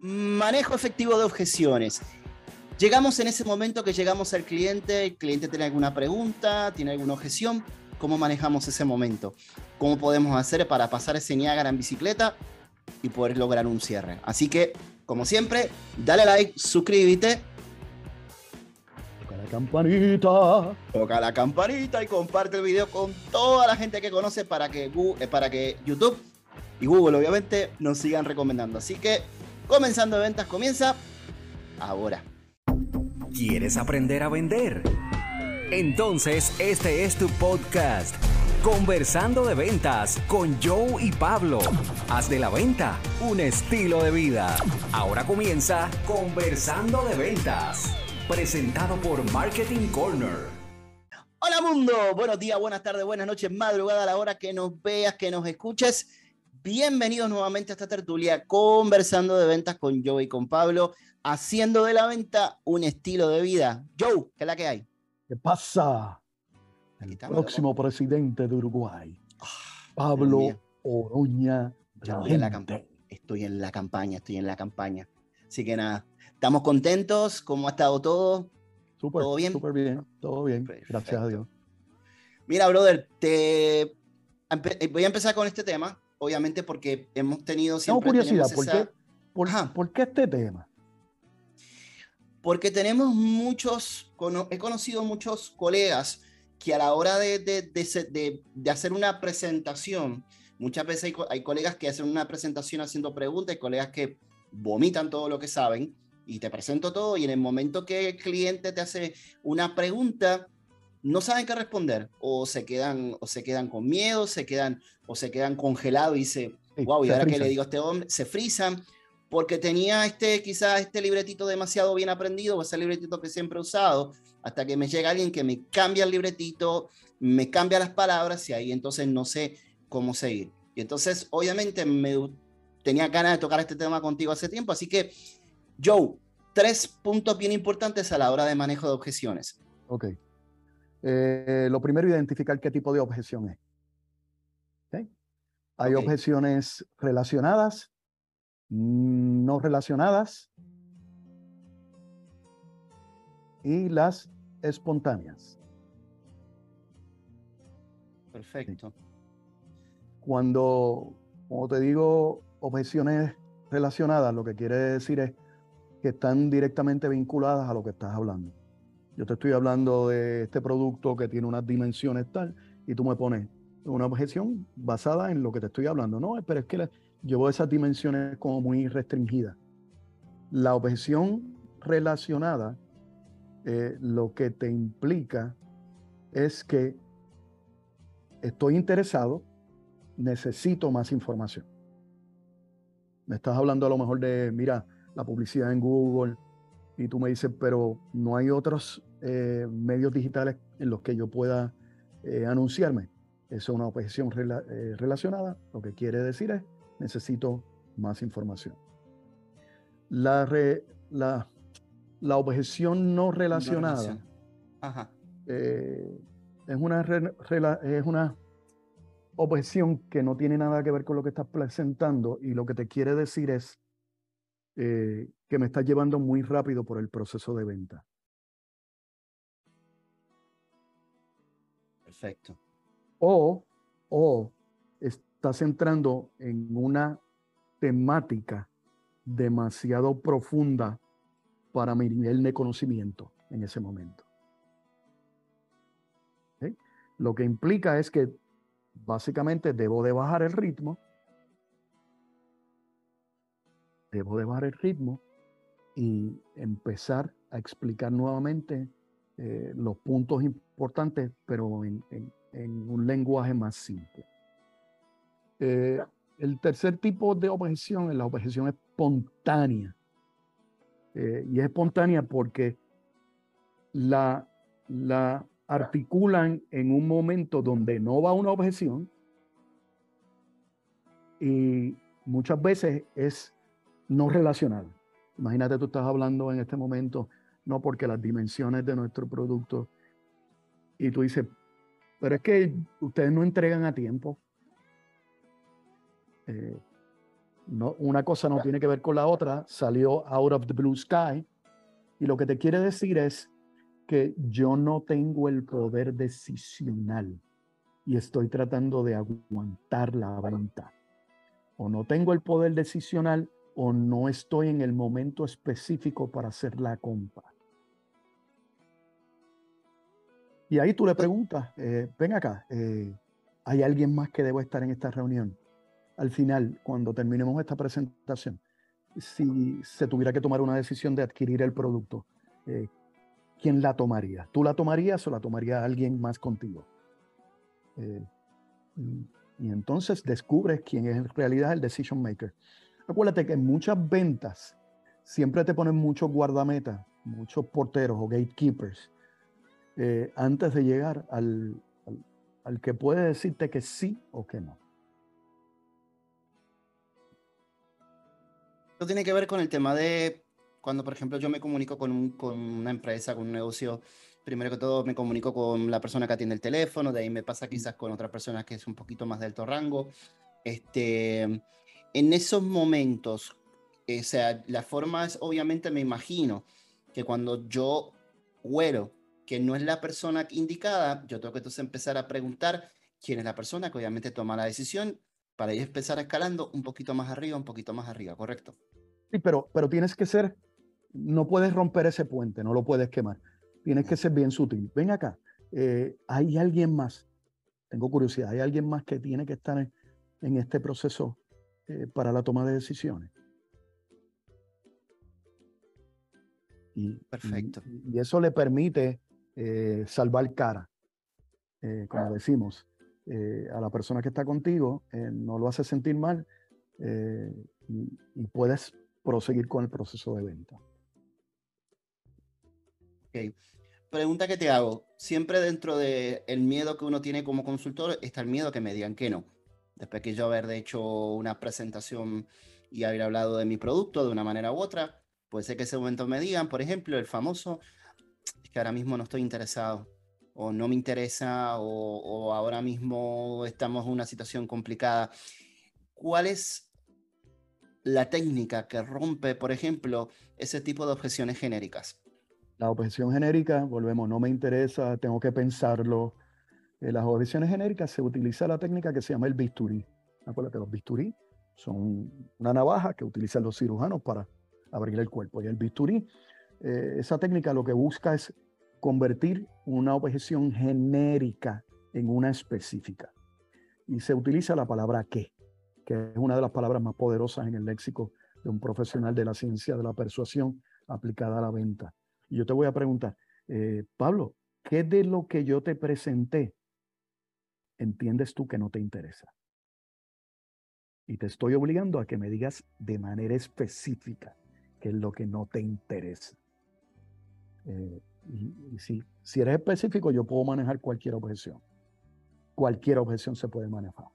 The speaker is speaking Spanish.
Manejo efectivo de objeciones. Llegamos en ese momento que llegamos al cliente, el cliente tiene alguna pregunta, tiene alguna objeción, ¿cómo manejamos ese momento? ¿Cómo podemos hacer para pasar ese Niágara en bicicleta y poder lograr un cierre? Así que, como siempre, dale like, suscríbete. Toca la campanita. Toca la campanita y comparte el video con toda la gente que conoce para que, eh, para que YouTube y Google obviamente nos sigan recomendando. Así que comenzando ventas comienza ahora. ¿Quieres aprender a vender? Entonces este es tu podcast. Conversando de ventas con Joe y Pablo. Haz de la venta un estilo de vida. Ahora comienza Conversando de ventas. Presentado por Marketing Corner. Hola mundo, buenos días, buenas tardes, buenas noches, madrugada a la hora que nos veas, que nos escuches. Bienvenidos nuevamente a esta tertulia conversando de ventas con Joe y con Pablo, haciendo de la venta un estilo de vida. Joe, ¿qué es la que hay? ¿Qué pasa? El próximo presidente de Uruguay, ah, Pablo Oroña. Estoy en, la estoy en la campaña, estoy en la campaña. Así que nada, estamos contentos. ¿Cómo ha estado todo? ¿Todo bien? Súper bien, todo bien. Gracias a Dios. Mira, brother, te... Voy a empezar con este tema obviamente porque hemos tenido siempre... Tengo curiosidad, ¿por, qué, por, qué este tema? Porque tenemos muchos, he conocido muchos colegas que a la hora de, de, hacer una presentación, muchas veces hay, hay, colegas que hacen una presentación haciendo preguntas, hay colegas que vomitan todo lo que saben y te presento todo y en el momento que el cliente te hace una pregunta, no saben qué responder o se quedan o se quedan con miedo, se quedan o se quedan congelados y dice, wow, y ahora que le digo a este hombre, se frisan porque tenía este quizás este libretito demasiado bien aprendido o ese libretito que siempre he usado, hasta que me llega alguien que me cambia el libretito, me cambia las palabras y ahí entonces no sé cómo seguir. Y entonces, obviamente, me tenía ganas de tocar este tema contigo hace tiempo, así que, Joe, tres puntos bien importantes a la hora de manejo de objeciones. Ok. Eh, lo primero, identificar qué tipo de objeción es. Hay objeciones relacionadas, no relacionadas y las espontáneas. Perfecto. Cuando, como te digo, objeciones relacionadas, lo que quiere decir es que están directamente vinculadas a lo que estás hablando. Yo te estoy hablando de este producto que tiene unas dimensiones tal y tú me pones una objeción basada en lo que te estoy hablando. No, pero es que llevo esas dimensiones como muy restringidas. La objeción relacionada eh, lo que te implica es que estoy interesado, necesito más información. Me estás hablando a lo mejor de, mira, la publicidad en Google, y tú me dices, pero no hay otros eh, medios digitales en los que yo pueda eh, anunciarme. Eso es una objeción eh, relacionada. Lo que quiere decir es, necesito más información. La, la, la objeción no relacionada es, una es una objeción que no tiene nada que ver con lo que estás presentando y lo que te quiere decir es que me estás llevando muy rápido por el proceso de venta. Perfecto. O, o estás entrando en una temática demasiado profunda para mi nivel de conocimiento en ese momento. Lo que implica es que básicamente debo de bajar el ritmo. Debo de bajar el ritmo y empezar a explicar nuevamente eh, los puntos importantes, pero en, un lenguaje más simple. Eh, el tercer tipo de objeción es la objeción espontánea. Eh, y es espontánea porque la, la articulan en un momento donde no va una objeción y muchas veces es no relacional. Imagínate, tú estás hablando en este momento no porque las dimensiones de nuestro producto. Y tú dices, pero es que ustedes no entregan a tiempo. Eh, no, una cosa no tiene que ver con la otra, salió out of the blue sky. Y lo que te quiere decir es que yo no tengo el poder decisional y estoy tratando de aguantar la venta. O no tengo el poder decisional o no estoy en el momento específico para hacer la compra. Y ahí tú le preguntas, eh, ven acá, eh, ¿hay alguien más que debo estar en esta reunión? Al final, cuando terminemos esta presentación, si se tuviera que tomar una decisión de adquirir el producto, eh, ¿quién la tomaría? ¿Tú la tomarías o la tomaría alguien más contigo? y, y entonces descubres quién es en realidad el decision maker. Acuérdate que en muchas ventas siempre te ponen muchos guardametas, muchos porteros o gatekeepers eh, antes de llegar al, al, que puede decirte que sí o que no. Esto tiene que ver con el tema de cuando, por ejemplo, yo me comunico con, con una empresa, con un negocio, primero que todo me comunico con la persona que atiende el teléfono, de ahí me pasa quizás con otra persona que es un poquito más de alto rango. Este, en esos momentos, o sea, la forma es, obviamente me imagino que cuando yo huelo que no es la persona indicada, yo tengo que entonces empezar a preguntar quién es la persona que obviamente toma la decisión para ir empezar escalando un poquito más arriba, un poquito más arriba, ¿correcto? Sí, pero, pero tienes que ser, no puedes romper ese puente, no lo puedes quemar. Tienes que ser bien sutil. Ven acá, eh, hay alguien más, tengo curiosidad, hay alguien más que tiene que estar en, este proceso eh, para la toma de decisiones. Y, Perfecto. y, eso le permite eh, salvar cara, eh, como decimos, a la persona que está contigo, no lo hace sentir mal y, puedes proseguir con el proceso de venta. Okay. Pregunta que te hago, siempre dentro del el miedo que uno tiene como consultor está el miedo que me digan que no. Después que yo haber hecho una presentación y haber hablado de mi producto de una manera u otra, puede ser que ese momento me digan, por ejemplo, el famoso, que ahora mismo no estoy interesado o no me interesa o, ahora mismo estamos en una situación complicada. ¿Cuál es la técnica que rompe, por ejemplo, ese tipo de objeciones genéricas? La objeción genérica, volvemos, no me interesa, tengo que pensarlo. En las objeciones genéricas se utiliza la técnica que se llama el bisturí. Acuérdate, los bisturí son una navaja que utilizan los cirujanos para abrir el cuerpo. Y el bisturí eh, esa técnica lo que busca es convertir una objeción genérica en una específica. Y se utiliza la palabra que, que es una de las palabras más poderosas en el léxico de un profesional de la ciencia de la persuasión aplicada a la venta. Y yo te voy a preguntar, eh, Pablo, ¿qué de lo que yo te presenté entiendes tú que no te interesa? Y te estoy obligando a que me digas de manera específica qué es lo que no te interesa. Eh, y, si, si eres específico, yo puedo manejar cualquier objeción. Cualquier objeción se puede manejar.